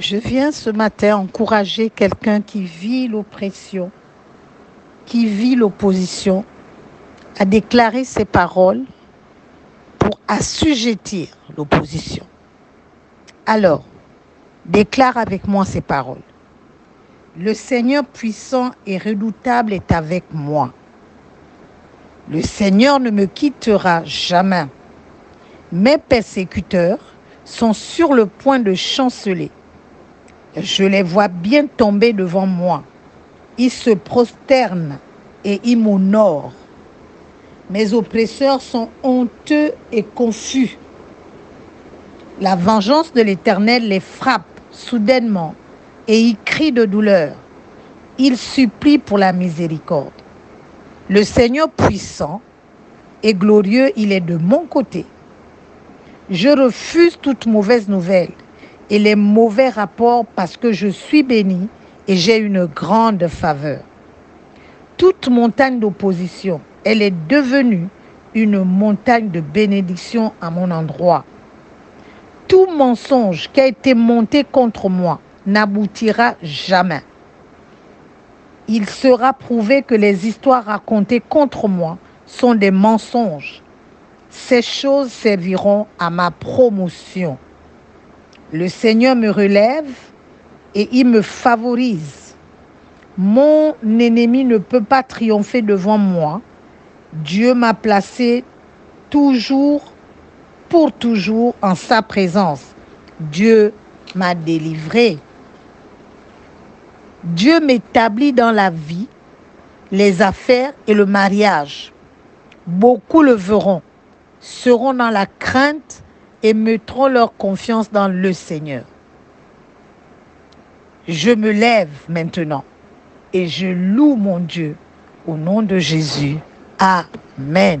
Je viens ce matin encourager quelqu'un qui vit l'oppression, qui vit l'opposition, à déclarer ces paroles pour assujettir l'opposition. Alors, déclare avec moi ces paroles. Le Seigneur puissant et redoutable est avec moi. Le Seigneur ne me quittera jamais. Mes persécuteurs sont sur le point de chanceler. Je les vois bien tomber devant moi. Ils se prosternent et ils m'honorent. Mes oppresseurs sont honteux et confus. La vengeance de l'Éternel les frappe soudainement et ils crient de douleur. Ils supplient pour la miséricorde. Le Seigneur puissant et glorieux, il est de mon côté. Je refuse toute mauvaise nouvelle et les mauvais rapports parce que je suis béni et j'ai une grande faveur. Toute montagne d'opposition, elle est devenue une montagne de bénédiction à mon endroit. Tout mensonge qui a été monté contre moi n'aboutira jamais. Il sera prouvé que les histoires racontées contre moi sont des mensonges. Ces choses serviront à ma promotion. Le Seigneur me relève et il me favorise. Mon ennemi ne peut pas triompher devant moi. Dieu m'a placé toujours, pour toujours, en sa présence. Dieu m'a délivré. Dieu m'établit dans la vie, les affaires et le mariage. Beaucoup le verront, seront dans la crainte et mettront leur confiance dans le Seigneur. Je me lève maintenant et je loue mon Dieu au nom de Jésus. Amen.